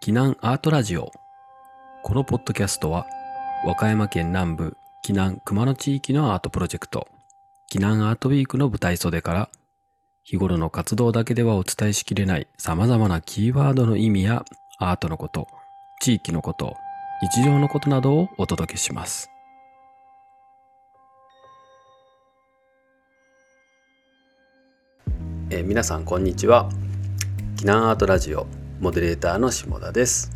避難アートラジオ。このポッドキャストは和歌山県南部避難熊野地域のアートプロジェクト。避難アートウィークの舞台袖から日頃の活動だけではお伝えしきれない様々なキーワードの意味やアートのこと地域のこと日常のことなどをお届けします。えー皆さんこんにちは。避難アートラジオ。モデレーターの下田です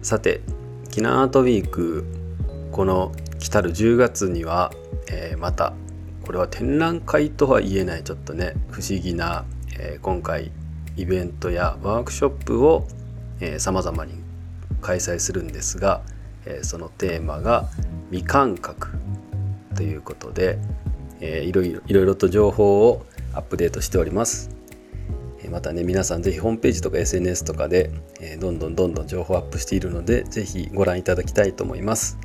さて避難アートウィークこの来たる10月には、えーまたこれは展覧会とは言えないちょっとね不思議な、えー今回イベントやワークショップをさまざまに開催するんですが、えーそのテーマが未感覚ということで、えーいろいろいろいろと情報をアップデートしております。またね皆さんぜひホームページとか SNS とかで、えどんどんどんどん情報アップしているのでぜひご覧いただきたいと思います。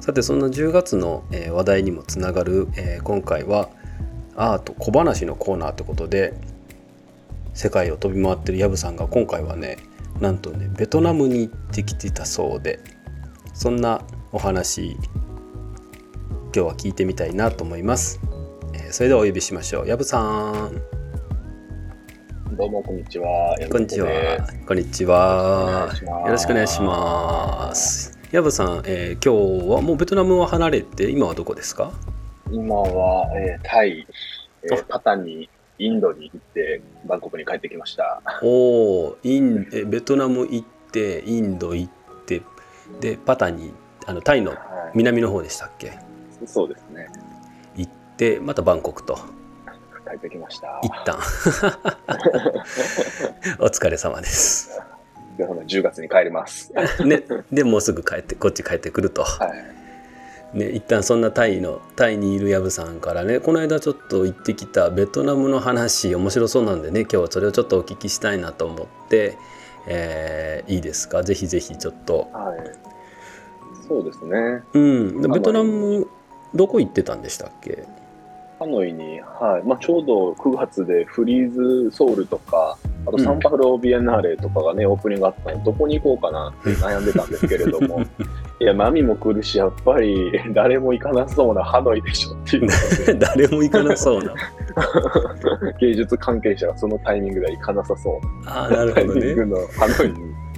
さてそんな10月の、え話題にもつながる、え今回はアート小話のコーナーということで世界を飛び回ってるヤブさんが今回はねなんとねベトナムに行ってきてたそうでそんなお話今日は聞いてみたいなと思います、それではお呼びしましょう。ヤブさん。どうもこんにちは。こんにちは。こんにちはよよろしくお願いしますヤブさん、えー今日はもうベトナムを離れて今はどこですか？今は、えータイ、えーパタンに、インドに行って、バンコクに帰ってきました。おおインえベトナム行ってインド行ってでパタにあのタイのは南の方でしたっけ？い、そうですね。行ってまたバンコクと帰ってきました。一旦 お疲れ様です。で、ほな10月に帰ります。ね、でもうすぐ帰ってこっち帰ってくると、はい。ね、一旦そんなタイのタイにいるヤブさんからねこの間ちょっと行ってきたベトナムの話面白そうなんでね今日はそれをちょっとお聞きしたいなと思って、えーいいですか？ぜひぜひちょっとはい。そうですね。うんベトナムどこ行ってたんでしたっけ？ハノイに、はい。まあ、ちょうど9月でフリーズソウルとか、あとうん。サンパウロビエンナーレとかがね、オープニングあったので、どこに行こうかなって悩んでたんですけれども、いや、マミも来るし、やっぱり誰も行かなそうなハノイでしょっていう。誰も行かなそうな。芸術関係者がそのタイミングでは行かなさそう。なああなるタイほどね。ミングのハノイに。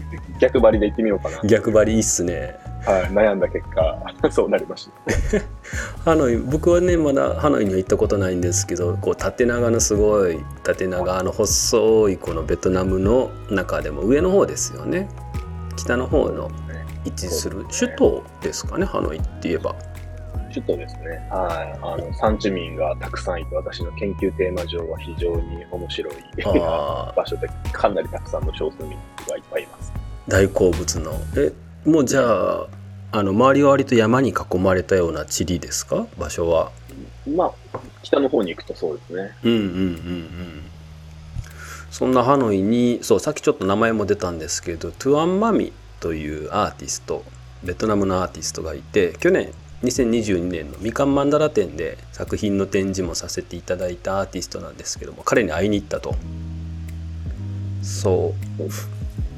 逆張りで行ってみようかな、逆張りいいっすねはい、悩んだ結果、そうなりました。ハノイ僕はねまだハノイには行ったことないんですけどこう縦長のすごい縦長の細いこのベトナムの中でも上の方ですよね北の方の位置する首都ですかねハノイって言えば首都ですね。はい。あの、産地民がたくさんいて、私の研究テーマ上は非常に面白い 場所で、かなりたくさんの少数民族がいっぱいいます。大好物のえもうじゃああの周りは割と山に囲まれたような地理ですか？場所は。まあ、北の方に行くとそうですね。うんうんうんうん。そんなハノイにそうさっきちょっと名前も出たんですけどトゥアン・マミというアーティストベトナムのアーティストがいて去年2022年のみかんマンダラ展で作品の展示もさせていただいたアーティストなんですけども彼に会いに行ったと。そ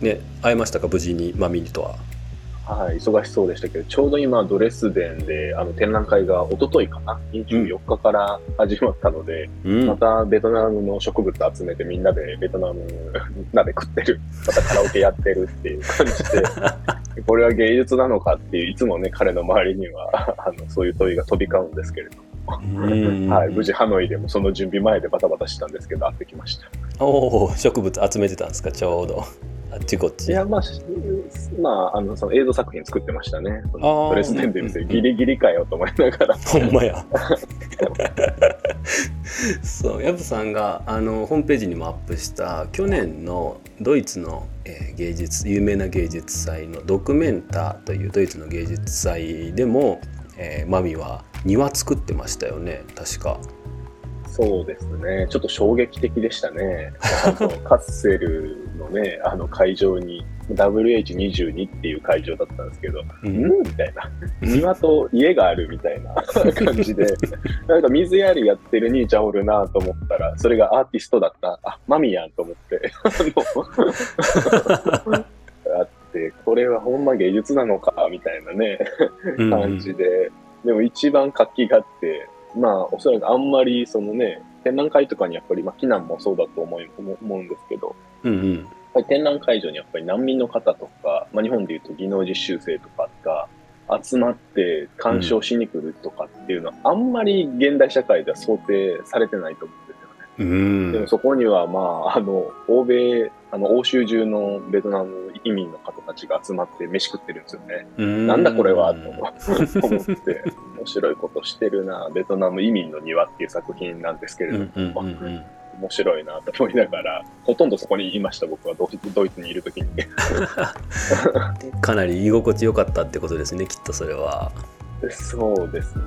う。ね会えましたか？無事にマミにとははい、忙しそうでしたけど、ちょうど今、ドレスデンであの展覧会が一昨日かな、24日から始まったので、うん。またベトナムの植物集めてみんなでベトナム 鍋食ってる、またカラオケやってるっていう感じで、これは芸術なのかっていう、いつもね、彼の周りには あのそういう問いが飛び交うんですけれどうん。も、はい、無事ハノイでもその準備前でバタバタしたんですけど、会ってきました。おお植物集めてたんですか？ちょうどあっちこっちいや、まあ、しまあ、あの、その映像作品作ってましたね。そのあードレスデンで見せうんギリギリかよと思いながら。ほんまや。そう、ヤブさんがあのホームページにもアップした去年のドイツの、えー芸術有名な芸術祭のドクメンタというドイツの芸術祭でも、えーマミは庭作ってましたよね確か。そうですね。ちょっと衝撃的でしたね。カッセルのね、あの会場に WH22 っていう会場だったんですけど、ううんんみたいな。庭と家があるみたいな 感じで、なんか水やりやってる兄ちゃんおるなと思ったら、それがアーティストだった。あ、マミやんと思って。あ って、これはほんま芸術なのか、みたいなね、うん感じで、でも一番活気があって、まあ、おそらくあんまり、そのね、展覧会とかにやっぱり、まあ、避難もそうだと思い思思うんですけど、うんうんやっぱり展覧会場にやっぱり難民の方とか、まあ、日本でいうと技能実習生とかが集まって鑑賞しに来るとかっていうのは、あんまり現代社会では想定されてないと思うんですよね。うんでもそこには、まあ、あの、欧米、あの、欧州中のベトナム移民の方たちが集まって飯食ってるんですよね。うんなんだこれはと思って、面白いことしてるな、ベトナム移民の庭っていう作品なんですけれうども、んうんうんうん。面白いなと思いながら、ほとんどそこにいました、僕は。ドイツドイツにいるときに。かなり居心地良かったってことですねきっとそれはそうですね。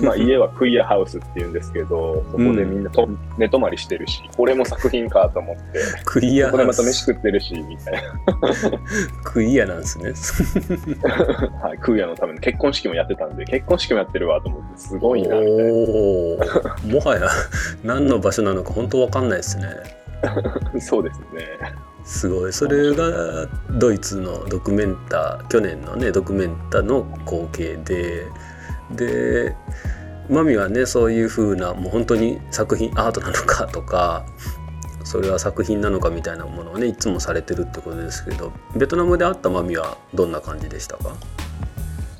まあ家はクイアハウスっていうんですけど、そこでみんなと、寝泊まりしてるし、これも作品かと思って、クイアそこでまた飯食ってるし、みたいな。クイアなんですね はい、クイアのための結婚式もやってたんで、結婚式もやってるわと思って、すごいな、みたいな。もはや何の場所なのか本当わかんないですねそうですね。すごい。それがドイツのドキュメンタ去年のねドキュメンタの光景ででマミはねそういう風なもう本当に作品アートなのか とかそれは作品なのかみたいなものをねいつもされてるってことですけどベトナムで会ったマミはどんな感じでしたか？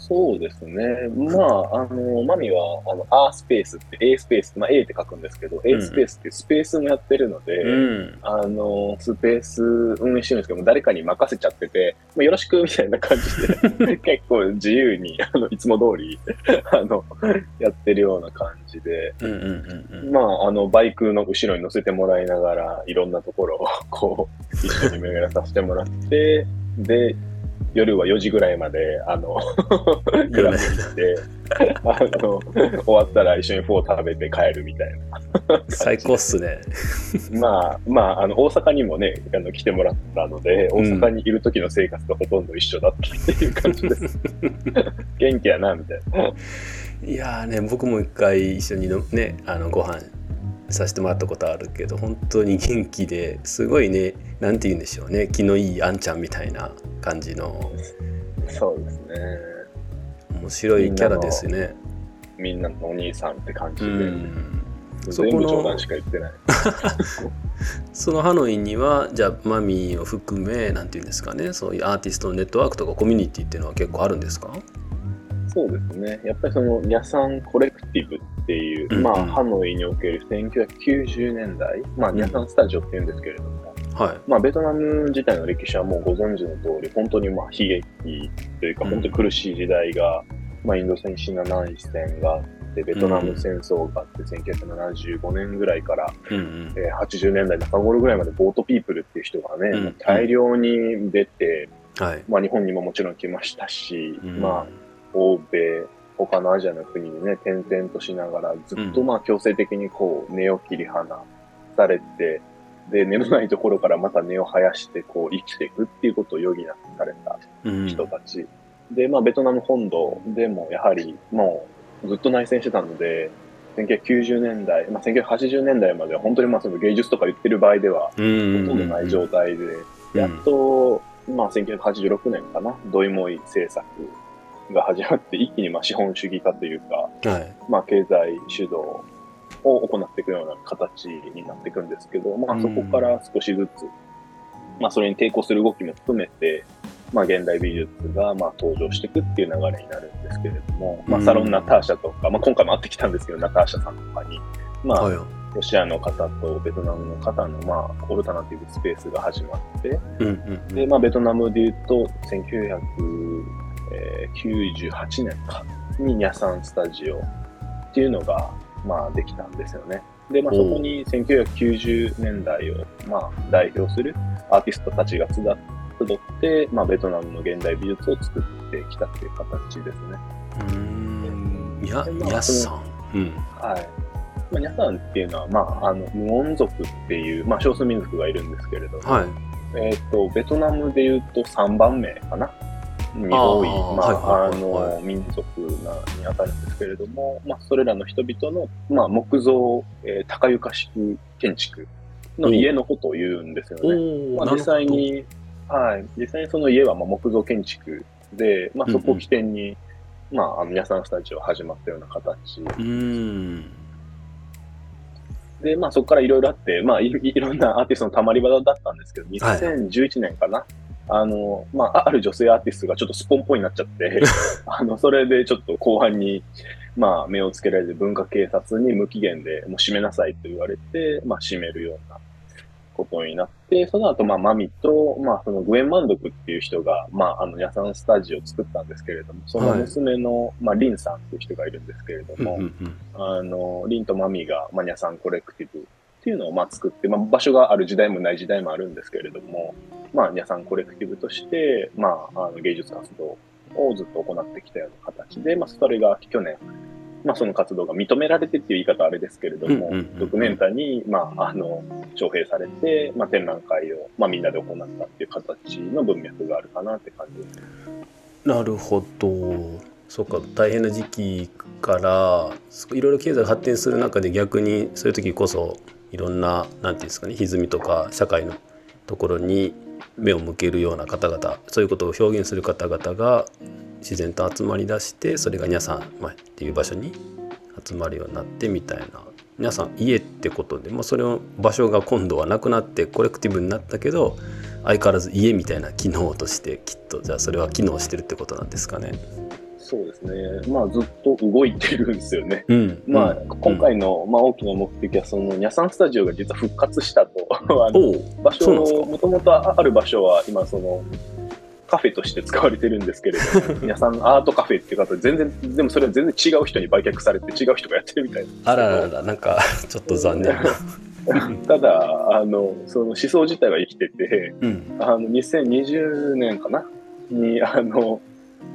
そうですね。まあ、あの、マミは、あの、A スペースって、A スペース、まあ、A って書くんですけど、A スペースってスペースもやってるので、うん。あの、スペース運営してるんですけども、誰かに任せちゃってて、まあ、よろしくみたいな感じで、結構自由に、あの、いつも通り、あの、やってるような感じで、うんうんうんうん。まあ、あの、バイクの後ろに乗せてもらいながら、いろんなところを、こう、一緒に巡らさせてもらって、で、夜は4時ぐらいまで、あの、クラブに行って、あの、終わったら一緒にフォー食べて帰るみたいな。最高っすねまあ、まあ、あの、大阪にもね、あの、来てもらったので、大阪にいる時の生活とほとんど一緒だったっていう感じです。元気やな、みたいな。いやーね僕も一回一緒にのねあのご飯させてもらったことあるけど本当に元気ですごいねなんて言うんでしょうね気のいいあんちゃんみたいな感じのそうですね。面白いキャラですね。みんなのお兄さんって感じうで、んそこの全部冗談しか言ってない。そのハノイにはじゃあマミーを含めなんて言うんですかねそういうアーティストのネットワークとかコミュニティっていうのは結構あるんですか？そうですね。やっぱりその、ニャサンコレクティブっていう、まあ、ハノイにおける1990年代、まあ、ニャサンスタジオっていうんですけれども、はい。まあ、ベトナム自体の歴史はもうご存知の通り、本当にまあ悲劇というか、うん。本当に苦しい時代が、まあ、インド戦、シナ内戦があって、ベトナム戦争があって、1975年ぐらいから、うんうん。えー80年代中頃ぐらいまでボートピープルっていう人がね、うんもう大量に出て、はい。まあ、日本にももちろん来ましたし、うん。まあ、欧米、他のアジアの国にね、転々としながら、ずっとまあ強制的にこう、根を切り離されて、で、根のないところからまた根を生やして、こう、生きていくっていうことを余儀なくされたうん。人たち。で、まあ、ベトナム本土でも、やはり、もう、ずっと内戦してたので、1990年代、まあ、1980年代までは本当にまあその芸術とか言ってる場合では、うん。ほとんどない状態で、うん。やっと、まあ、1986年かな、ドイモイ政策が始まって、一気にまあ資本主義化というか、はい。まあ、経済主導を行っていくような形になっていくんですけど、まあ、うんそこから少しずつ、まあ、それに抵抗する動きも含めて、まあ、現代美術がまあ登場していくっていう流れになるんですけれども、まあ、うんサロンナターシャとか、まあ、今回も会ってきたんですけど、ナターシャさんとかに、まあ、はい。ロシアの方とベトナムの方の、まあ、オルタナティブスペースが始まって、うんうんで、まあ、ベトナムで言うと、1998年か、にニャサンスタジオっていうのが、まあ、できたんですよね。で、まあ、そこに1990年代を、まあ、代表するアーティストたちが集集って、まあ、ベトナムの現代美術を作ってきたっていう形ですね。うん。うーん。や、でまあやさん。うん。はい。まあ、ニャさんっていうのは、まあ、あの、無音族っていう、まあ、少数民族がいるんですけれども、はいえっ、と、ベトナムで言うと3番目かな。に多い、まあ、はいあの、民族なに当たるんですけれども、まあ、それらの人々の、まあ、木造、えー高床式建築の家のことを言うんですよおね。ーまあ、実際に、はい、実際にその家はまあ木造建築で、まあ、そこを起点に、まあ、あの、皆さんスタジオ始まったような形。うーん。で、まあ、そこからいろいろあって、まあい、いろんなアーティストのたまり場だったんですけど、はい2011年かな、あの、まあ、ある女性アーティストがちょっとスポンポンになっちゃって、あの、それでちょっと後半に、まあ、目をつけられて文化警察に無期限でもう閉めなさいと言われて、まあ、閉めるようなことになって、その後、まあ、マミと、まあ、そのグエン・マンドクっていう人が、まあ、あの、ヤサンスタジオを作ったんですけれども、その娘の、まあ、リンさんっていう人がいるんですけれども、うんうんうんあの、リンとマミがマニャさんコレクティブっていうのをまあ作って、まあ、場所がある時代もない時代もあるんですけれども、まあ、ニャさんコレクティブとして、まあ、あの芸術活動をずっと行ってきたような形で、まあ、それが去年、まあ、その活動が認められてっていう言い方はあれですけれども、うんうんうんドキュメンタに、まあ、あの、徴兵されて、まあ、展覧会を、まあ、みんなで行ったっていう形の文脈があるかなって感じです。なるほどそうか大変な時期からいろいろ経済が発展する中で逆にそういう時こそいろんななんていうんですかね歪みとか社会のところに目を向けるような方々そういうことを表現する方々が自然と集まりだしてそれが皆さん、まあ、っていう場所に集まるようになってみたいな皆さん家ってことで、まあ、それを場所が今度はなくなってコレクティブになったけど相変わらず家みたいな機能としてきっとじゃあそれは機能してるってことなんですかね。そうですね。まあ、ずっと動いてるんですよね。うん、まあ、うん今回の、まあ、大きな目的は、その、ニャサンスタジオが実は復活したと。あの場所、もともとある場所は、今、その、カフェとして使われてるんですけれども、皆さんアートカフェっていう方で全然、でもそれは全然違う人に売却されて違う人がやってるみたいな。あらららなんか ちょっと残念な。ただ、あの、その思想自体は生きてて、うん、あの、2020年かな？に、あの、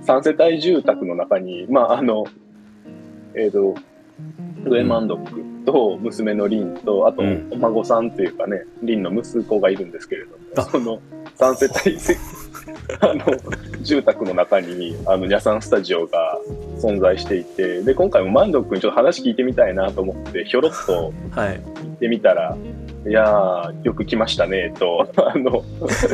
3世帯住宅の中に、まあ、あの、えっ、と、グエマンドックと娘のリンと、あと、うん。お孫さんというかね、リンの息子がいるんですけれどあ。も、その3世帯 あの、住宅の中に、あの、ニャサンスタジオが存在していて、で、今回もマンドックにちょっと話聞いてみたいなと思って、ひょろっとはい。行ってみたら、いやー、よく来ましたね、と、あの、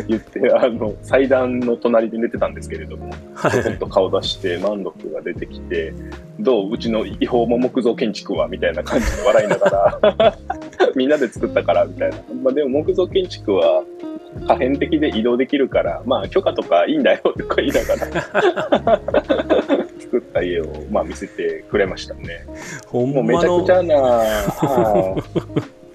言って、あの、祭壇の隣で寝てたんですけれども、はい。と顔出して、満足が出てきて、どううちの違法も木造建築はみたいな感じで笑いながら、みんなで作ったから、みたいな。まあでも木造建築は可変的で移動できるから、まあ許可とかいいんだよ、とか言いながら、作った家を、まあ見せてくれましたね。ほんもうめまのちゃくちゃな、はい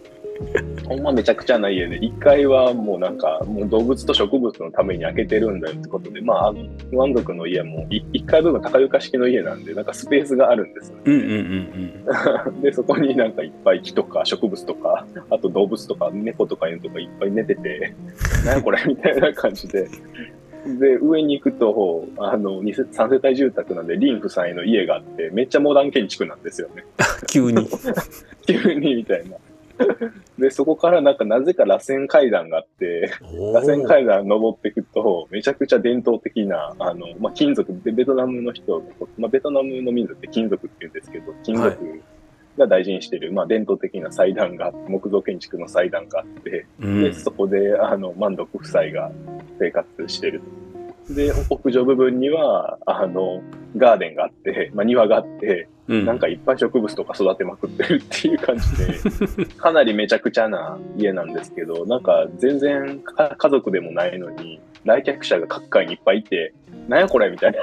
ほんまめちゃくちゃな家で、1階はもうなんか、もう動物と植物のために開けてるんだよってことで、まあ、満足の家も1階部分高床式の家なんで、なんかスペースがあるんですよね。うんうんうんうん。で、そこになんかいっぱい木とか植物とか、あと動物とか猫とか犬とかいっぱい寝てて、なんやこれみたいな感じで。で、上に行くと、あの、2世3世帯住宅なんで、リン夫妻の家があって、めっちゃモダン建築なんですよね。急に。急にみたいな。で、そこからなんかなぜか螺旋階段があって、お螺旋ー階段登っていくと、めちゃくちゃ伝統的な、あの、まあ、金属で、ベトナムの人、まあ、ベトナムの民族って金属って言うんですけど、金属が大事にしてる、まあ、伝統的な祭壇が木造建築の祭壇があって、うん。で、そこで、あの、満足夫妻が生活してる。で、屋上部分には、あの、ガーデンがあって、まあ、庭があって、うんなんかいっぱい植物とか育てまくってるっていう感じで、かなりめちゃくちゃな家なんですけど、なんか全然か家族でもないのに、来客者が各階にいっぱいいて、なんやこれみたいな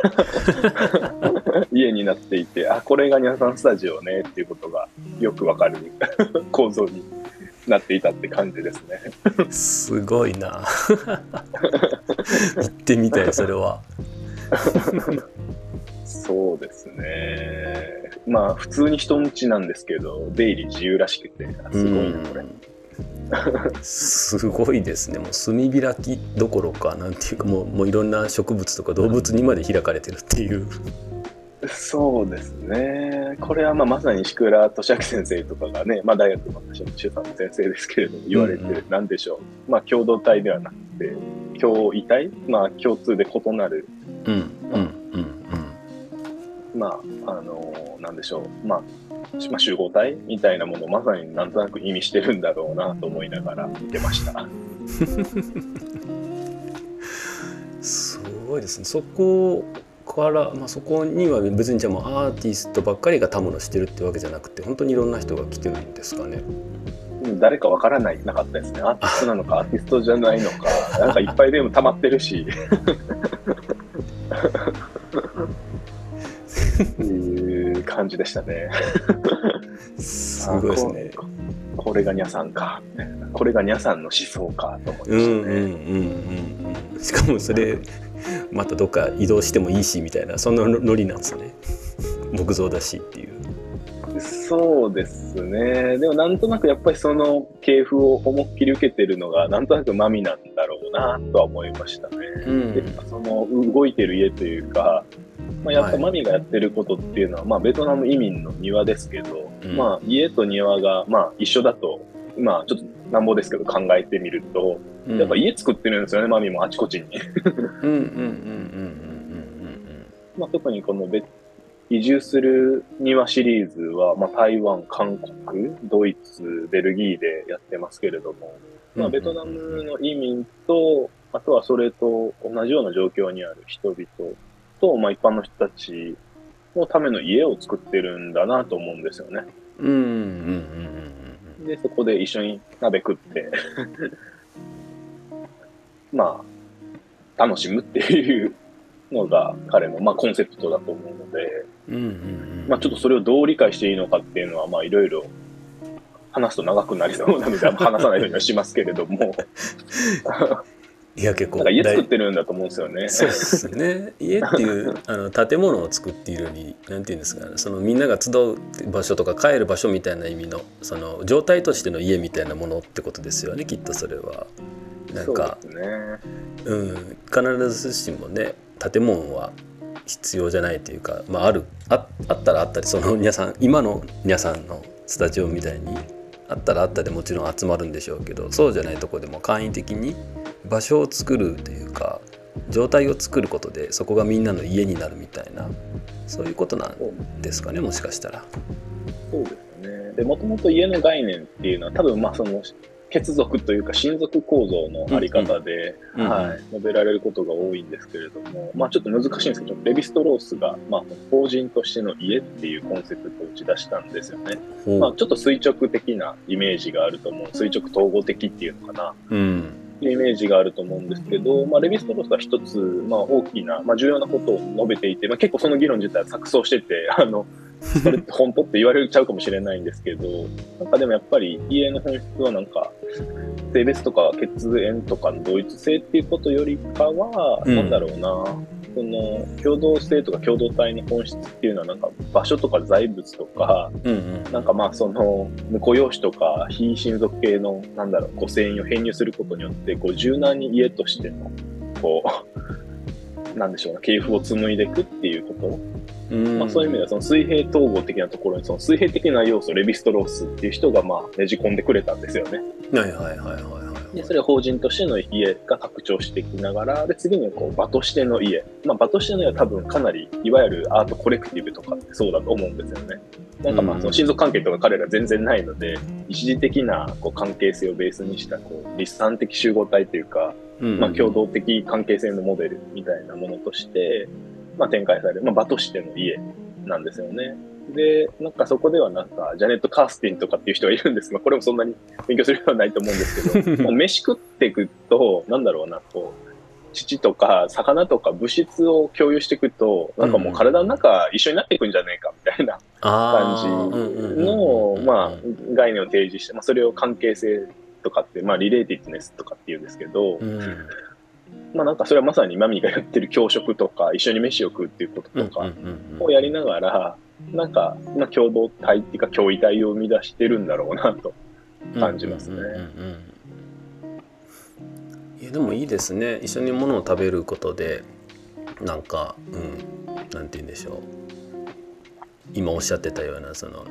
家になっていて、あ、これがニャさんスタジオねっていうことがよくわかる構造になっていたって感じですね。すごいな。行ってみたい、それは。そうですね。まあ普通に人ん家なんですけど、出入り自由らしくて、あすごいな、これ。すごいですねもう炭開きどころかなんていうかもうもういろんな植物とか動物にまで開かれてるっていうそうですね。ね。これはまあまさに石倉俊明先生とかがね、まあ大学の私の主査の先生ですけれども、言われてる、なんでしょう。まあ共同体ではなくて、共異体？まあ共通で異なる、うんうんうんまあ、あのなんでしょう。まあ、まあ、集合体みたいなものをまさになんとなく意味してるんだろうなと思いながら見てました。すごいですねそこから、まあ、そこには別にじゃあもうアーティストばっかりがたむろしてるってわけじゃなくて本当にいろんな人が来てるんですかね。うん誰かわからないなかったですね。アーティストなのか、アーティストじゃないのか、なんかいっぱいでも溜まってるし。感じでしたね。すごいですね。あここれがニャさんか。これがニャさんの思想かと思いましたうんうんうんうんね。うん。しかもそれまたどっか移動してもいいしみたいなそんなノリなんですね。木造だしっていう。そうですね。でもなんとなくやっぱりその系譜を思いっきり受けてるのがなんとなくマミなんだろうなとは思いましたね。うんでその動いてる家というか、まあ、やっぱマミがやってることっていうのは、まあ、ベトナム移民の庭ですけど、うんまあ、家と庭が、まあ、一緒だと、まあ、ちょっとなんぼですけど考えてみると、やっぱ家作ってるんですよね、マミもあちこちに。うんうんうんうんうんまあ、特にこのベ移住する庭シリーズは、まあ、台湾、韓国、ドイツ、ベルギーでやってますけれども、うん。まあ、ベトナムの移民と、あとはそれと同じような状況にある人々と、まあ、一般の人たちのための家を作ってるんだなと思うんですよね。うんうんうんうんで、そこで一緒に鍋食って、まあ、楽しむっていうのが彼の、まあ、コンセプトだと思うので、うんうんうんうん。まあ、ちょっとそれをどう理解していいのかっていうのは、まあ、いろいろ話すと長くなりそうなので、話さないようにはしますけれども、いや結構家作っ大てるんだと思うんですよね。そうですね家っていう あの建物を作っているよりなんていうんですかねそのみんなが集う場所とか帰る場所みたいな意味のその状態としての家みたいなものってことですよねきっとそれは。なんかそうね。うん、必ずしもね建物は必要じゃないというか、まあ、あるああったらあったりその皆さん今の皆さんのスタジオみたいにあったらあったでもちろん集まるんでしょうけどそうじゃないとこでも簡易的に場所を作るというか状態を作ることでそこがみんなの家になるみたいなそういうことなんですかねもしかしたら。そうですね。で、もともと家の概念っていうのは、多分まあその、血族というか親族構造のあり方で、うんうんはい、述べられることが多いんですけれども、まあちょっと難しいんですけど、レヴィストロースが、まあ、法人としての家っていうコンセプトを打ち出したんですよね。ほうまあちょっと垂直的なイメージがあると思う。垂直統合的っていうのかな。うんイメージがあると思うんですけど、まあ、レヴィストロースは一つ、まあ、大きな、まあ、重要なことを述べていて、まあ、結構その議論自体は錯綜してて、あの、それって本当って言われちゃうかもしれないんですけど、なんかでもやっぱり家の本質はなんか、性別とか血縁とかの同一性っていうことよりかは、うん。なんだろうな、その共同性とか共同体の本質っていうのはなんか場所とか財物とか、うんうん。なんかまあその婿養子とか非親族系のなんだろうこう遷移を編入することによってこう柔軟に家としてのこうなんでしょうな系譜を紡いでいくっていうこと、うんまあ、そういう意味ではその水平統合的なところにその水平的な要素レヴィストロースっていう人がまあねじ込んでくれたんですよね。はいはいはいはいはい。でそれは法人としての家が拡張していきながらで次にこう場としての家、まあ、場としての家は多分かなりいわゆるアートコレクティブとかってそうだと思うんですよね。なんかまうんあその親族関係とか彼ら全然ないので一時的なこう関係性をベースにしたこう立産的集合体というか、うん。まあ、共同的関係性のモデルみたいなものとして、まあ、展開される、まあ、場としての家なんですよね。で、なんかそこではなんか、ジャネット・カースティンとかっていう人がいるんです。が、これもそんなに勉強するようはないと思うんですけど、もう飯食っていくと、なんだろうな、こう、乳とか魚とか物質を共有していくと、なんかもう体の中一緒になっていくんじゃねえかみたいなあ感じの、うんまあ、概念を提示して、まあ、それを関係性とかって、まあ、リレーティッドネスとかって言うんですけど、うんまあなんかそれはまさにマミがやってる教職とか、一緒に飯を食うっていうこととかをやりながら、なんか、まあ共同体っていうか共異体を生み出してるんだろうなと。感じますね。いやでもいいですね。一緒にものを食べることでなんかうんなんて言うんでしょ今おっしゃってたようなその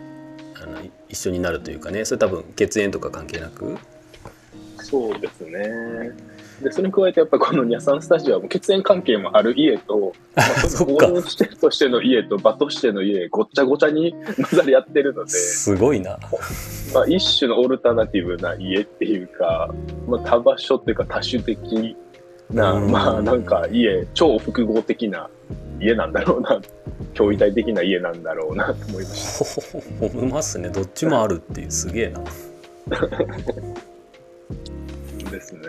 あの一緒になるというかね。それ多分血縁とか関係なく。そうですね。で、それに加えて、やっぱこのニャサンスタジオは血縁関係もある家と、まあ、そっか。応援してとしての家と場としての家、ごっちゃごちゃに混ざり合ってるので、すごいな。まあ、一種のオルタナティブな家っていうか、まあ、多場所っていうか多種的な、うん。まあなんか家、超複合的な家なんだろうな、驚異体的な家なんだろうなと思いました。思いますね。どっちもあるっていうすげえな。ですね。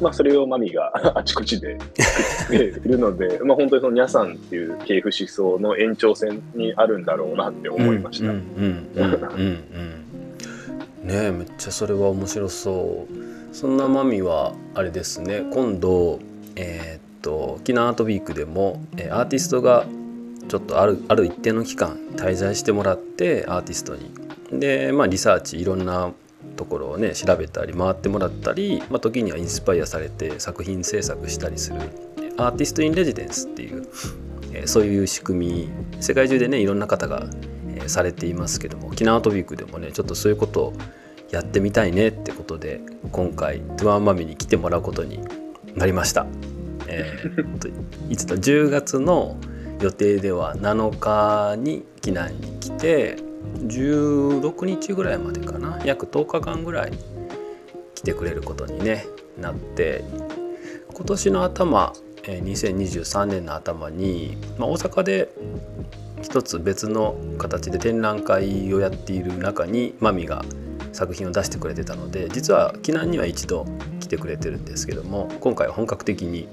まあそれをマミが あちこちで作っているので、まあ本当にそのニャさんっていう系譜思想の延長線にあるんだろうなって思いました。ねえめっちゃそれは面白そう。そんなマミはあれですね。今度えーっと沖縄アートウィークでも、えーアーティストがちょっとあるある一定の期間滞在してもらってアーティストに。でまあリサーチいろんなところをね調べたり回ってもらったり、まあ、時にはインスパイアされて作品制作したりするアーティスト・イン・レジデンスっていう、えーそういう仕組み世界中でねいろんな方が、えーされていますけども沖縄トウィークでもねちょっとそういうことをやってみたいねってことで今回トゥワンマミに来てもらうことになりました。えーといつだ10月の予定では7日に避難に来て16日ぐらいまでかな。約10日間ぐらい来てくれることに、ね、なって。今年の頭2023年の頭に、まあ、大阪で一つ別の形で展覧会をやっている中にマミが作品を出してくれてたので実は避難には一度来てくれてるんですけども今回は本格的に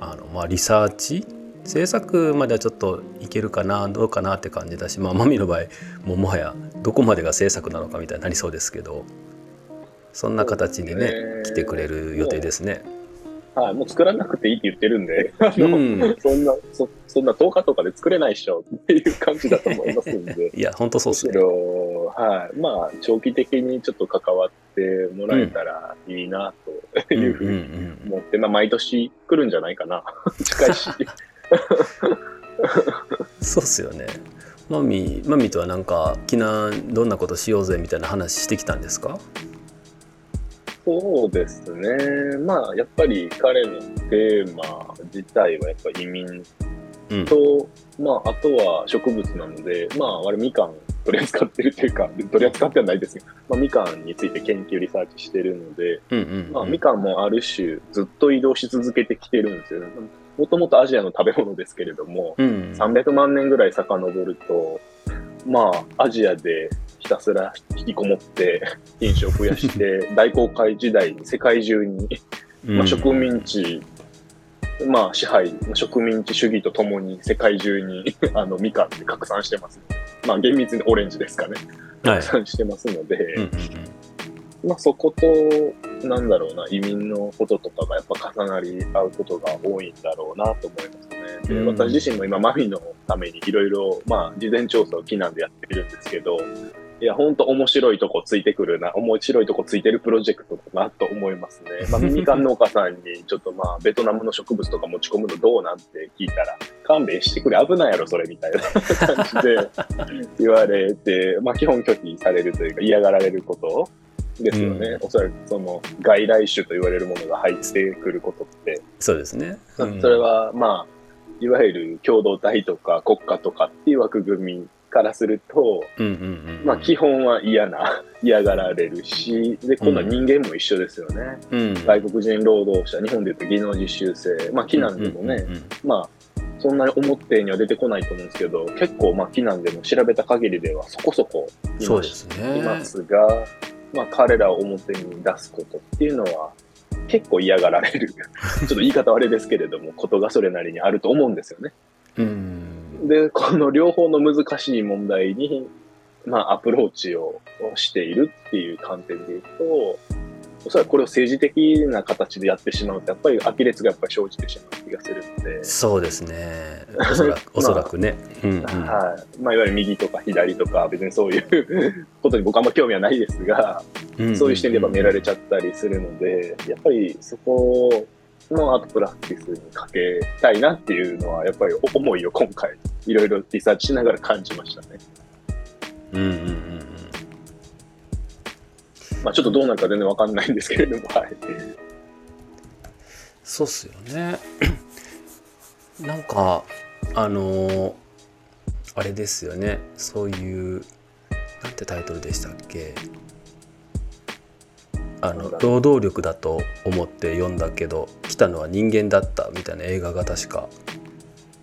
あの、まあ、リサーチ制作まではちょっといけるかなどうかなって感じだし、まあ、マミの場合もうもはやどこまでが制作なのかみたいになりそうですけどそんな形でね来てくれる予定ですね。はい、もう作らなくていいって言ってるんで、あうのん、そんなそ、そんな10日とかで作れないっしょっていう感じだと思いますんで。いや本当そうですね。ろ、はい、まあ、長期的にちょっっと関わってもらえたらいいなというふうにん思って、まあ、毎年来るんじゃないかな。近いし。そうっすよね。マミマミとはなんか避難どんなことしようぜみたいな話してきたんですか？そうですね。まあ、やっぱり彼のテーマ自体はやっぱ移民うんと、まあ、あとは植物なので、まあ、あれみかん取り扱ってるっていうか、取り扱ってはないですけど、まあ、みかんについて研究リサーチしてるので、うんうんうんまあ、みかんもある種ずっと移動し続けてきてるんですよ。もともとアジアの食べ物ですけれども、うん300万年ぐらい遡ると、まあ、アジアでひたすら引きこもって品種を増やして、大航海時代に世界中に、うんまあ、植民地、まあ、支配、植民地主義とともに世界中に あのみかんで拡散してます。まあ、厳密にオレンジですかね。はい拡散してますので、うんうんまあ、そこと、なんだろうな、移民のこととかがやっぱ重なり合うことが多いんだろうなと思いますね。で、うん私自身も今、マミのためにいろいろ、まあ、事前調査を避難でやってるんですけど、いや、ほんと面白いとこついてくるな、面白いとこついてるプロジェクトだなと思いますね。まあ、みかん農家さんに、ちょっとまあ、ベトナムの植物とか持ち込むのどうなんて聞いたら、勘弁してくれ、危ないやろ、それ、みたいな感じで言われて、まあ、基本拒否されるというか、嫌がられることですよね。おそらく、その、外来種と言われるものが入ってくることって、そうですね。うんそれは、まあ、いわゆる共同体とか国家とかっていう枠組みからすると、うんうんうんまあ、基本は嫌な、嫌がられるし、で、今度は人間も一緒ですよね。うん外国人労働者、日本で言うと技能実習生、まあ、避難でもね、うんうんうんまあ、そんなに表には出てこないと思うんですけど、結構、まあ、避難でも調べた限りではそこそこいそうますね。いますが、まあ、彼らを表に出すことっていうのは、結構嫌がられる。ちょっと言い方はあれですけれども、ことがそれなりにあると思うんですよね。うんで、この両方の難しい問題に、まあ、アプローチをしているっていう観点で言うと、おそらくこれを政治的な形でやってしまうと、やっぱり呆劣がやっぱり生じてしまう気がするので、そうですね。おそらく おそらくね。うんうんはい。まあ、いわゆる右とか左とか、別にそういう ことに僕あんま興味はないですが、うんそういう視点でやっぱ見られちゃったりするので、やっぱりそこのアートプラクティスにかけたいなっていうのは、やっぱり思いを今回、いろいろリサーチしながら感じましたね。うんうんうんうんまあちょっとどうなるか全然わかんないんですけれども、はい。そうっすよね なんかあのーあれですよねそういうなんてタイトルでしたっけ？あの労働力だと思って読んだけど来たのは人間だったみたいな映画が確か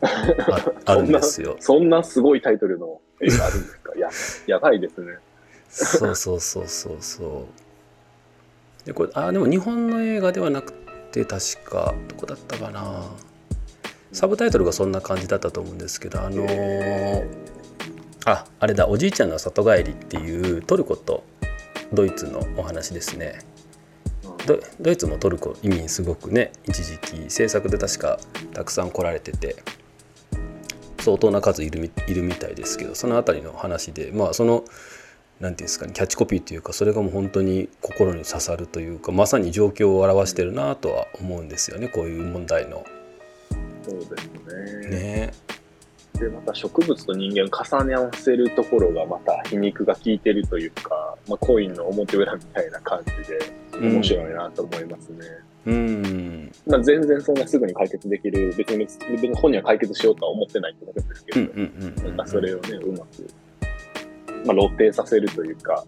あ あるんですよ。そんなすごいタイトルの映画あるんですか？や、やばいですね。そうそうそうそうそう。でこれあでも日本の映画ではなくて確かどこだったかなサブタイトルがそんな感じだったと思うんですけどあのーああれだ「おじいちゃんの里帰り」っていうトルコとドイツのお話ですね。ドドイツもトルコ移民すごくね一時期制作で確かたくさん来られてて相当な数いるいるみたいですけどその辺りの話でまあその何ていうんですかねキャッチコピーというかそれがもう本当に心に刺さるというかまさに状況を表してるなとは思うんですよねこういう問題の。そうですね。ねで、また植物と人間を重ね合わせるところがまた皮肉が効いてるというか、まあ、コインの表裏みたいな感じで面白いなと思いますね。うんまあ、全然そんなすぐに解決できる、別に別に本人は解決しようとは思ってないってことですけど、うんうんうんうんなんかそれをね、うまく、まあ、露呈させるというか、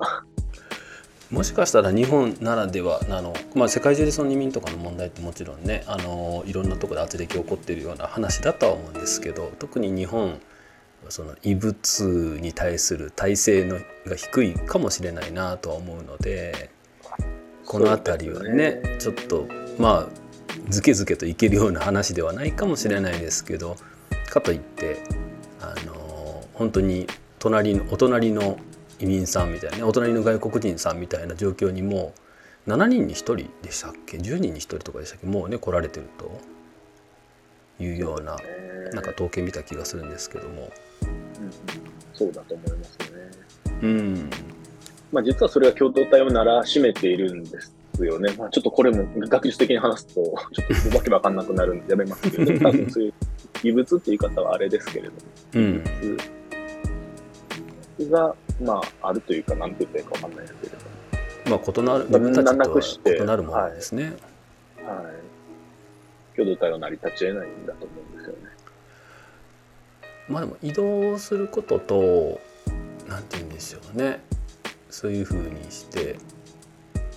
もしかしたら日本ならではあの、まあ、世界中でその移民とかの問題ってもちろんねあのいろんなところで圧力起こっているような話だとは思うんですけど特に日本その異物に対する耐性のが低いかもしれないなとは思うのでこの辺りはねちょっとまあずけずけといけるような話ではないかもしれないですけどかといってあの本当に隣のお隣の移民さんみたいなねお隣の外国人さんみたいな状況にもう7人に1人でしたっけ？10人に1人とかでしたっけ？もうね来られてるというようななんか統計見た気がするんですけども。うんそうだと思いますね。うん。まあ、実はそれは共同体をならしめているんですよね。まあ、ちょっとこれも学術的に話すと、ちょっとわけわかんなくなるんでやめますけど、多分そういう異物って言い方はあれですけれども、うんが、まあ、あるというか、なんて言ったらいいかわかんないですけれども、まあ異なるまあ自分たちとは異なるものですね。はい。共同体は成り立ち得ないんだと思うんですよね。まあでも移動することとなんて言うんでしょうねそういうふうにして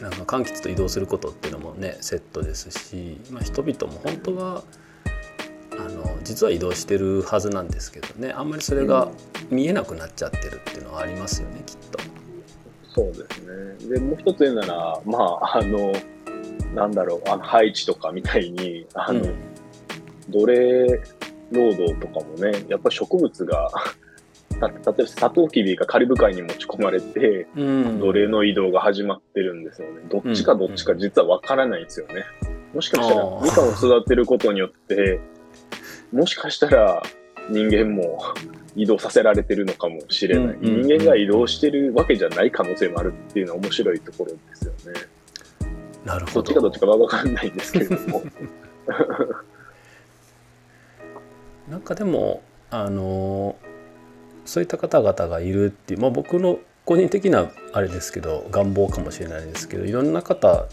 なんか柑橘と移動することっていうのもねセットですし、まあ、人々も本当はあの実は移動してるはずなんですけどねあんまりそれが見えなくなっちゃってるっていうのはありますよねきっと。そうですね。で、もう一つ言うなら、まあ、あの、なんだろう、あの、ハイチとかみたいに、あの、うん奴隷労働とかもね、やっぱり植物が、た例えばサトウキビがカリブ海に持ち込まれて、うん奴隷の移動が始まってるんですよね。どっちかどっちか実は分からないんですよね。もしかしたらみかんを育てることによって、もしかしたら人間も移動させられてるのかもしれない。人間が移動してるわけじゃない可能性もあるっていうのは面白いところですよね。なるほどどっちかどっちかは分かんないんですけれども。なんかでもあのそういった方々がいるっていう、まあ、僕の個人的なあれですけど願望かもしれないですけどいろんな方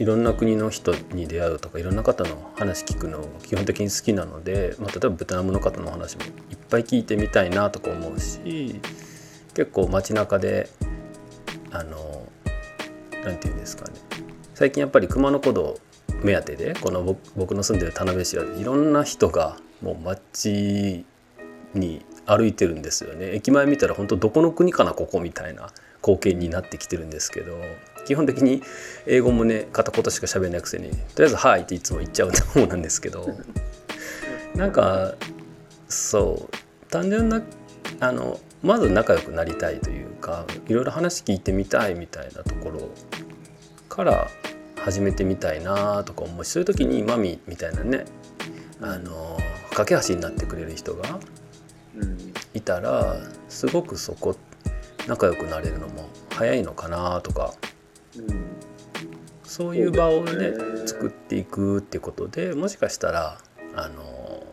いろんな国の人に出会うとかいろんな方の話聞くの基本的に好きなので、まあ、例えばベトナムの方の話もいっぱい聞いてみたいなとか思うし結構街中であのなんていうんですかね。最近やっぱり熊野古道目当てでこの僕の住んでる田辺市はいろんな人がもう街に歩いてるんですよね。駅前見たら本当どこの国かなここみたいな光景になってきてるんですけど基本的に英語もね片言しか喋れないくせにとりあえず「はい」っていつも言っちゃう方なんですけど なんかそう単純なあのまず仲良くなりたいというかいろいろ話聞いてみたいみたいなところから始めてみたいなとか思うしそういう時にマミみたいなねあの架け橋になってくれる人がうん。いたらすごくそこ仲良くなれるのも早いのかなとかうんそういう場をね作っていくってことでもしかしたらあの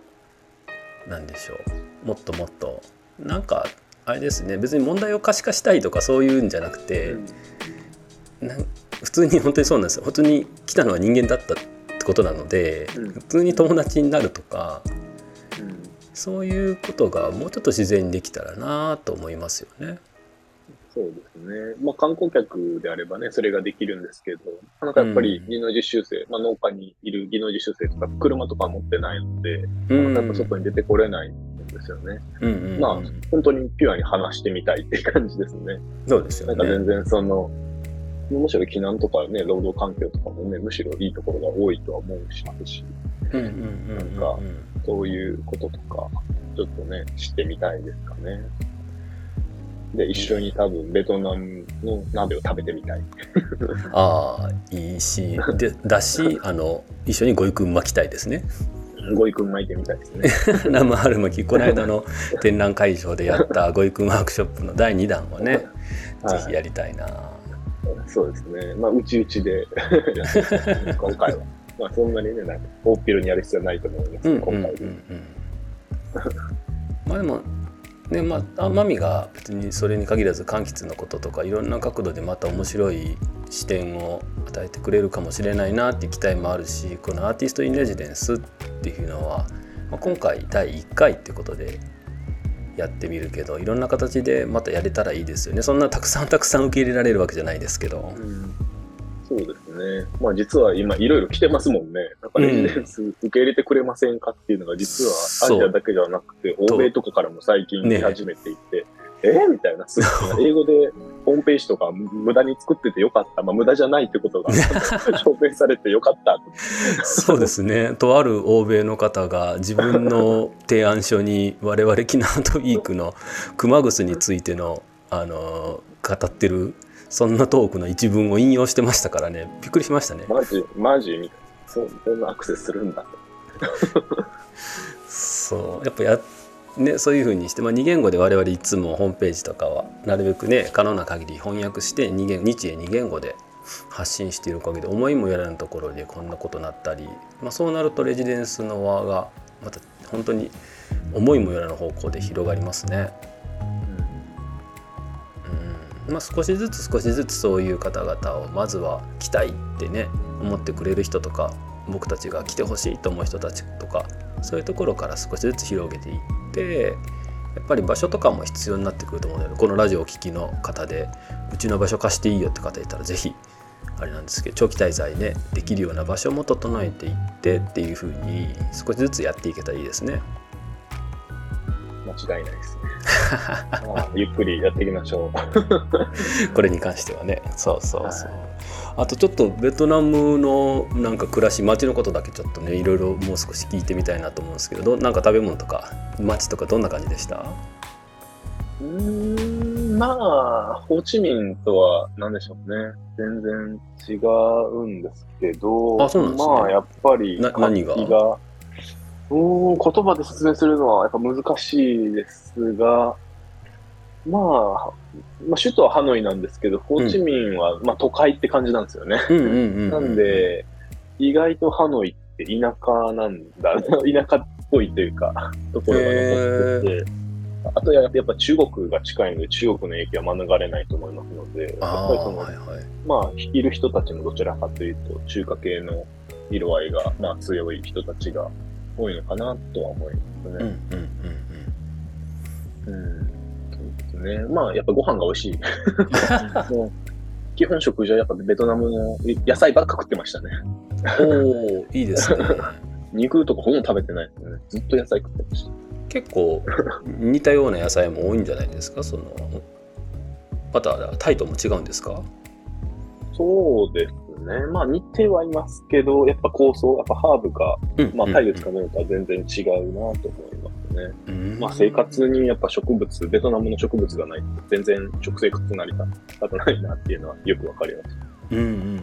なんでしょう。もっともっとなんかあれですね別に問題を可視化したいとかそういうんじゃなくて、普通に本当にそうなんですよ。本当に来たのは人間だったってことなので、うん。普通に友達になるとかうん。そういうことがもうちょっと自然にできたらなと思いますよね。そうですね。まあ、観光客であればね、それができるんですけど、なんかやっぱりうん技能実習生、まあ、農家にいる技能実習生とか、車とか持ってないので、うんやっぱ外に出てこれないんですよね。うんうんうんまあ、本当にピュアに話してみたいっていう感じですね。そうですよね。なんか全然その、むしろ避難とかね、労働環境とかもね、むしろいいところが多いとは思うしますし、うんうんうんうんなんかそういうこととか、ちょっとね、知ってみたいですかね。で、一緒に多分ベトナムの鍋を食べてみたい。ああいいしでだし あの一緒にごゆくん巻きたいですね。ごいくん巻いてみたいですね。生春巻きこの間の展覧会場でやったごゆくんワークショップの第2弾をね、はいぜひやりたいな。そうですね。まあ、うちうちで 今回は。まあ、そんなにね、なんか、大っぴろにやる必要はないと思います、うんうんうんうん今回で。まあでもねまああマミが別にそれに限らず柑橘のこととかいろんな角度でまた面白い視点を与えてくれるかもしれないなって期待もあるしこのアーティスト・イン・レジデンスっていうのは、まあ、今回第1回ってことでやってみるけどいろんな形でまたやれたらいいですよねそんなたくさんたくさん受け入れられるわけじゃないですけど。うんそうですね。まあ実は今いろいろ来てますもんね。なんかレジデンス受け入れてくれませんかっていうのが実はアジアだけではなくて、欧米とかからも最近来始めていて、え？ーみたいな、すごい。英語でホームページとか無駄に作っててよかった。まあ無駄じゃないってことが 証明されてよかった。そうですね。とある欧米の方が自分の提案書に我々キナートウィークの熊楠についてのあの語ってるそんなトークの一文を引用してましたからねびっくりしましたね。マジ、マジ？みたいな。そそんなアクセスするんだと。そうやっぱやね、そういうふうにして、まあ、2言語で我々いつもホームページとかはなるべくね可能な限り翻訳して2言日英2言語で発信しているおかげで思いもよらぬところでこんなことになったり、まあ、そうなるとレジデンスの輪がまた本当に思いもよらぬ方向で広がりますね。まあ、少しずつ少しずつそういう方々をまずは来たいってね思ってくれる人とか僕たちが来てほしいと思う人たちとかそういうところから少しずつ広げていってやっぱり場所とかも必要になってくると思うのでこのラジオをお聞きの方でうちの場所貸していいよって方いたら是非あれなんですけど長期滞在ねできるような場所も整えていってっていう風に少しずつやっていけたらいいですね。間違いないですね。まあゆっくりやっていきましょう。これに関してはねそうそうそう、あとちょっとベトナムのなんか暮らし街のことだけちょっとねいろいろもう少し聞いてみたいなと思うんですけどどなんか食べ物とか街とかどんな感じでした？うーん、まあ、ホーチミンとは何でしょうね。全然違うんですけど、あそうなんですねまあ、やっぱり、な何がうーん、言葉で説明するのはやっぱ難しいですが、まあ、まあ、首都はハノイなんですけど、ホーチミンは、まあ都会って感じなんですよね。うんうんうん、なんで、意外とハノイって田舎なんだ、田舎っぽいというか、ところが残ってて、あとややっぱ中国が近いので、中国の影響は免れないと思いますので、やっあぱりその、あはいはい。まあ、いる人たちもどちらかというと、中華系の色合いが、まあ、強い人たちが多いのかなとは思いますうんうんね。うんうん。そうですね。まあ、やっぱご飯が美味しい。基本食事はやっぱベトナムの野菜ばっか食ってましたね。うんおおいいですね 肉とかほとんど食べてないですね。ずっと野菜食ってました。結構似たような野菜も多いんじゃないですか？そのまたタイとも違うんですか？そうですね。まあ似てはいますけど、やっぱ構想、やっぱハーブが、まあタイで使うのとは全然違うなと思いますね。うんまあ生活にやっぱ植物、ベトナムの植物がないと全然食生活成り立たないなっていうのはよくわかります。うんうんうん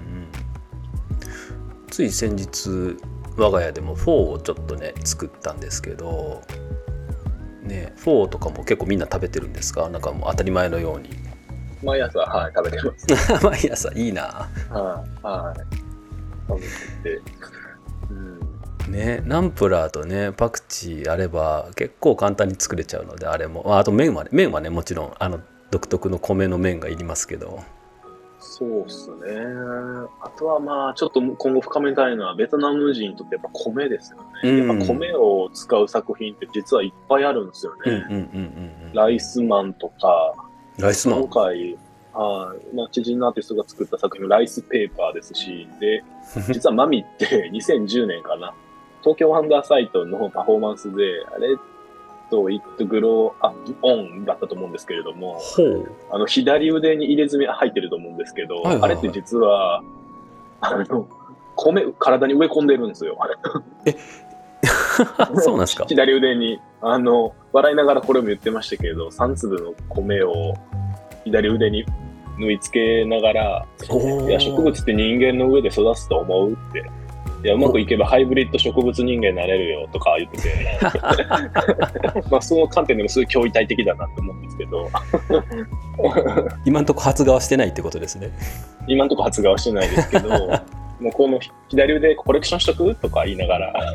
つい先日我が家でもフォーをちょっとね作ったんですけどねフォーとかも結構みんな食べてるんですか？なんかもう当たり前のように毎朝、はい、食べてます。毎朝いいなはい、はい。食べてて。うん、ねナンプラーとねパクチーあれば結構簡単に作れちゃうのであれもああと麺はね麺はねもちろんあの独特の米の麺がいりますけどそうっすね。あとはまあ、ちょっと今後深めたいのは、ベトナム人にとってやっぱ米ですよね。うんやっぱ米を使う作品って実はいっぱいあるんですよね。うんうんうんうんうんライスマンとか、ライスマン。今回、はい、まあ、知人のアーティストが作った作品もライスペーパーですし、で、実はマミって2010年かな、東京ワンダーサイトのパフォーマンスで、あれと It Grow Up On だったと思うんですけれども、あの、左腕に入れ墨入ってると思うんですけど、はいはいはい。あれって実は、あの、米、体に植え込んでるんですよ。そうなんですか？左腕に。あの、笑いながらこれも言ってましたけど、3粒の米を左腕に縫い付けながら、いや、植物って人間の上で育つと思うって。いや、うまくいけばハイブリッド植物人間になれるよとか言ってて、まあその観点でもすごい驚異体的だなって思うんですけど、今んとこ発芽はしてないってことですね。今のところ発芽はしてないですけど、もうこの左腕コレクションしとく？とか言いながら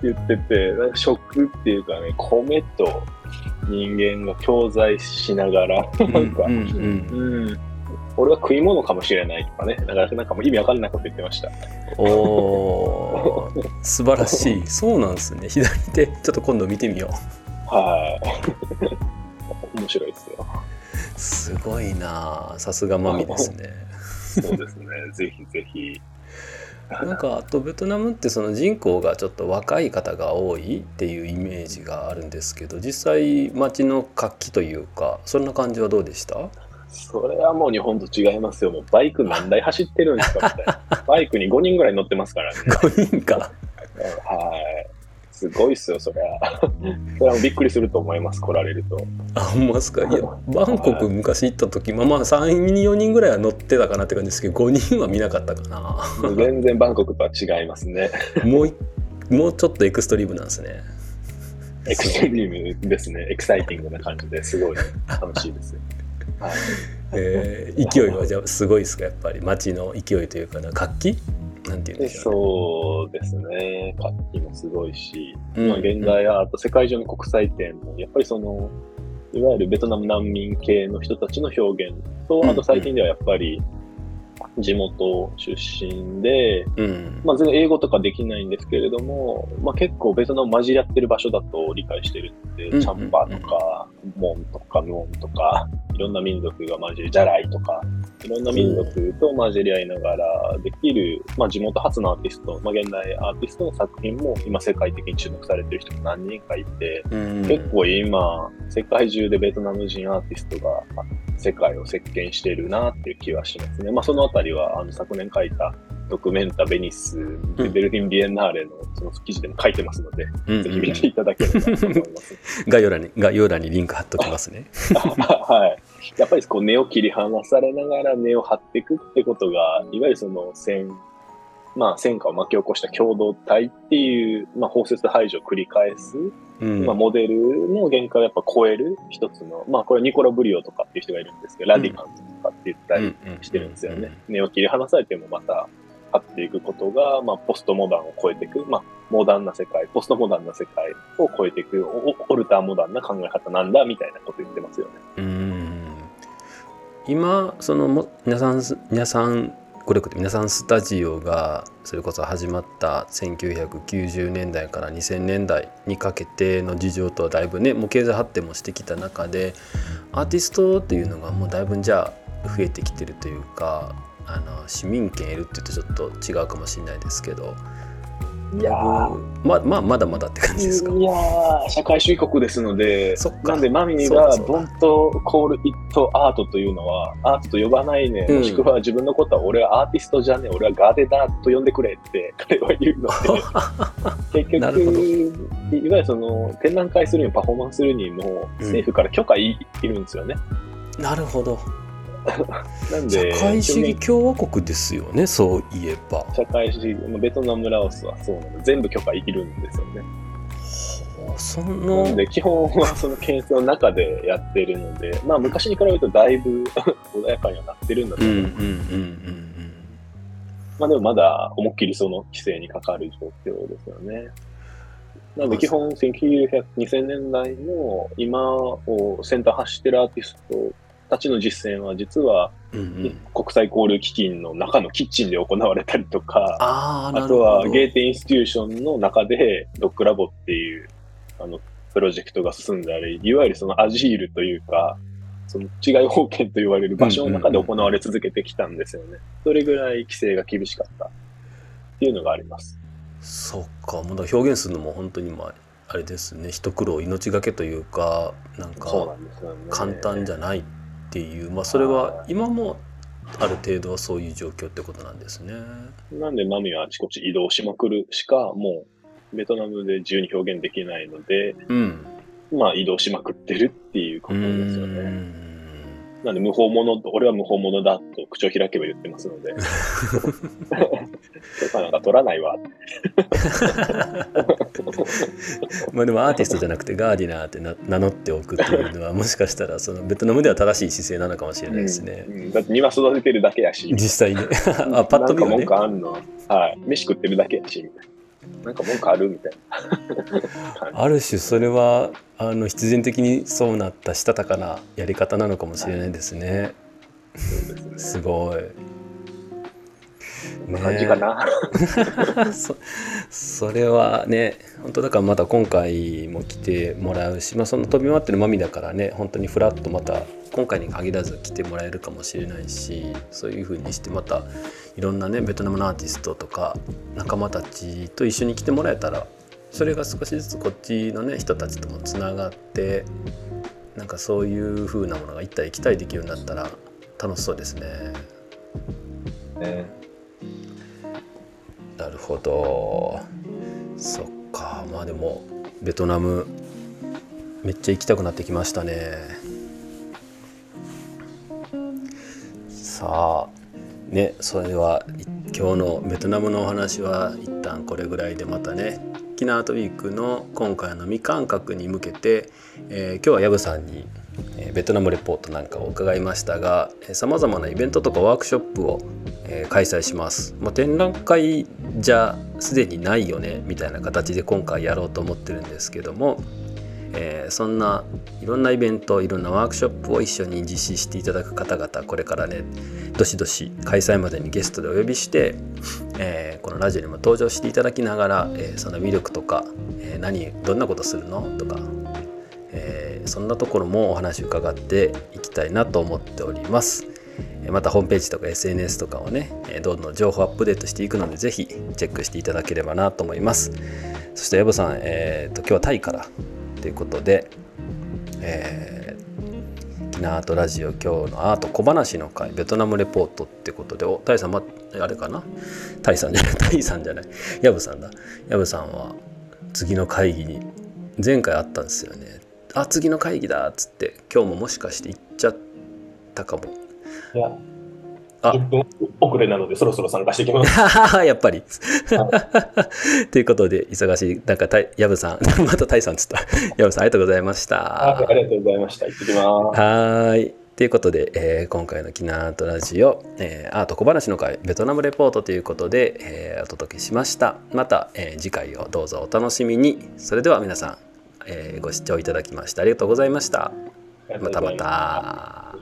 言ってて、なんか食っていうかね、米と人間が共在しながら、なんか、うんうんうん、俺は食い物かもしれないとかね、なかなかなんかもう意味わかんないこと言ってました。おー。素晴らしい。そうなんですね。左手ちょっと今度見てみよう。はい。面白いですよ。すごいなあさすがマミですねそうですね。ぜひぜひ。なんかあとベトナムってその人口がちょっと若い方が多いっていうイメージがあるんですけど実際街の活気というかそんな感じはどうでした？それはもう日本と違いますよ。もうバイク何台走ってるんですかみたいな。バイクに5人ぐらい乗ってますからね。5人かはい。すごいっすよ、そりゃ。それはびっくりすると思います、来られると。あほんまっすか？いやバンコク昔行った時まあまあ34人ぐらいは乗ってたかなって感じですけど5人は見なかったかな全然バンコクとは違いますね。もういもうちょっとエクストリームなんですねエクストリームですね。エキサイティングな感じですごい楽しいですよ。はい。えー勢いはじゃあすごいですか？やっぱり街の勢いというかな活気？なんていうんででしょそうですね。活気もすごいし、うね、まあ、現代アート、世界中の国際展も、やっぱりその、いわゆるベトナム難民系の人たちの表現と、あと最近ではやっぱり、地元出身で、うん、うんまあ、全然英語とかできないんですけれども、まあ、結構ベトナム混じり合ってる場所だと理解してるんで、うん。チャンバーとか、モンとか、ノンとか、いろんな民族が混じり、ジャライとか、いろんな民族と混じり合いながらできる、まあ、地元発のアーティスト、まあ、現代アーティストの作品も今世界的に注目されてる人が何人かいて、うん。結構今、世界中でベトナム人アーティストが世界を席巻しているなっていう気はしますね。まあ、そのあたりは、あの、昨年書いたドクメンタ・ベニス、ベルリン・ビエンナーレのその記事でも書いてますので、うんぜひ見ていただければと思います。概要欄に概要欄にリンク貼っときますね。はい。やっぱりこう根を切り離されながら根を張っていくってことが、いわゆるその戦、まあ戦火を巻き起こした共同体っていう、まあ包摂排除を繰り返す、うんまあモデルの限界をやっぱ超える一つの、まあこれニコラ・ブリオとかっていう人がいるんですけど、ラディカンズとかって言ったりしてるんですよね。根を切り離されてもまた張っていくことが、まあポストモダンを超えていく、まあモダンな世界、ポストモダンな世界を超えていく、おオルターモダンな考え方なんだみたいなこと言ってますよね。うん今そのも皆さん皆さんこれ皆さんスタジオがそれこそ始まった1990年代から2000年代にかけての事情とはだいぶねもう経済発展もしてきた中でアーティストっていうのがもうだいぶじゃあ増えてきてるというかあの市民権得るって言うとちょっと違うかもしれないですけどいやー。ままあまだまだって感じですか？いやー。社会主義国ですので、そっか。なんでマミがそうだそうだドンとコールイットアートというのは、アートと呼ばないね、うん。もしくは自分のことは俺はアーティストじゃねえ、俺はガーデナーと呼んでくれって彼は言うので、結局、いわゆるその展覧会するにもパフォーマンスするにも、政府から許可い,、いるんですよね。なるほど なん社で、会主義共和国ですよねそういえば。社会主義、ベトナム、ラオスはそうなので、全部許可いるんですよね。そなのんで、基本はその検閲の中でやってるので、まあ昔に比べるとだいぶ 穏やかにはなってるんだとうんうん思います。うんうんうんまあでもまだ思いっきりその規制にかかる状況ですよね。なので基本1900、2000年代の今を先端走ってるアーティストたちの実践は実はうんうん国際交流基金の中のキッチンで行われたりとか、あとはゲーテインスティューションの中でドッグラボっていうあのプロジェクトが進んだり、いわゆるそのアジールというか、その違い保険と言われる場所の中で行われ続けてきたんですよね。それぐらい規制が厳しかったっていうのがあります。そっかもうだ表現するのも本当にまああれですね一苦労命がけというかなんか。簡単じゃないっていうまあそれは今もある程度はそういう状況ってことなんですね。なんでマミはあちこち移動しまくるしか、もうベトナムで自由に表現できないので、うん。まあ移動しまくってるっていうこうとですよーね。んなんで無法者と、俺は無法者だと口を開けば言ってますので。許可なんか取らないわ。まあでもアーティストじゃなくてガーディナーってな名乗っておくっていうのはもしかしたらそのベトナムでは正しい姿勢なのかもしれないですね。うんうんだって庭育ててるだけやし。実際ね あパッと見はねなんか文句あんの？はい。飯食ってるだけやし、みたいな。なんか文句あるみたいな。ある種それはあの必然的にそうなったしたたかなやり方なのかもしれないですね。そうですね。すごい。感じかな。そそれはね本当だからまた今回も来てもらうし、まあ、その飛び回ってるマミだからね本当にフラッとまた今回に限らず来てもらえるかもしれないしそういう風にしてまたいろんなねベトナムのアーティストとか仲間たちと一緒に来てもらえたらそれが少しずつこっちのね人たちともつながってなんかそういう風なものが行ったり来たりできるようになったら楽しそうですね。ね。なるほど。そっか。まあでもベトナムめっちゃ行きたくなってきましたねさあねそれでは今日のベトナムのお話は一旦これぐらいでまたね沖縄アートウィークの今回の未感覚に向けて、えー今日は薮さんに、えーベトナムレポートなんかを伺いましたがさまざまなイベントとかワークショップを、えー開催します、まあ、展覧会じゃすでにないよねみたいな形で今回やろうと思ってるんですけども、えーそんないろんなイベントいろんなワークショップを一緒に実施していただく方々これからねどしどし開催までにゲストでお呼びして、えーこのラジオにも登場していただきながら、えーその魅力とか、え何どんなことするのとか、えそんなところもお話伺っていきたいなと思っております。またホームページとか SNS とかをね、どんどん情報アップデートしていくのでぜひチェックしていただければなと思います。そしてエボさん、えーと今日はタイからということで、えーアートラジオ今日のアート小話の会ベトナムレポートってことでおタイさん、ま、あれかな？タイさんじゃない？タイさんじゃない？ヤブさんだ。ヤブさんは次の会議に前回あったんですよね。あ次の会議だっつって今日ももしかして行っちゃったかも。いや、10分遅れなのでそろそろ参加してきます。やっぱり。ということで、忙しい、なんか、たいヤブさん、またタイさんっつった。ヤブさん、ありがとうございました。ありがとうございました。行ってきます。はーい。ということで、えー今回のキナートラジオ、えーアート小話の会ベトナムレポートということで、えーお届けしました。また、えー次回をどうぞお楽しみに。それでは皆さん、えーご視聴いただきましてありがとうございました。またまた。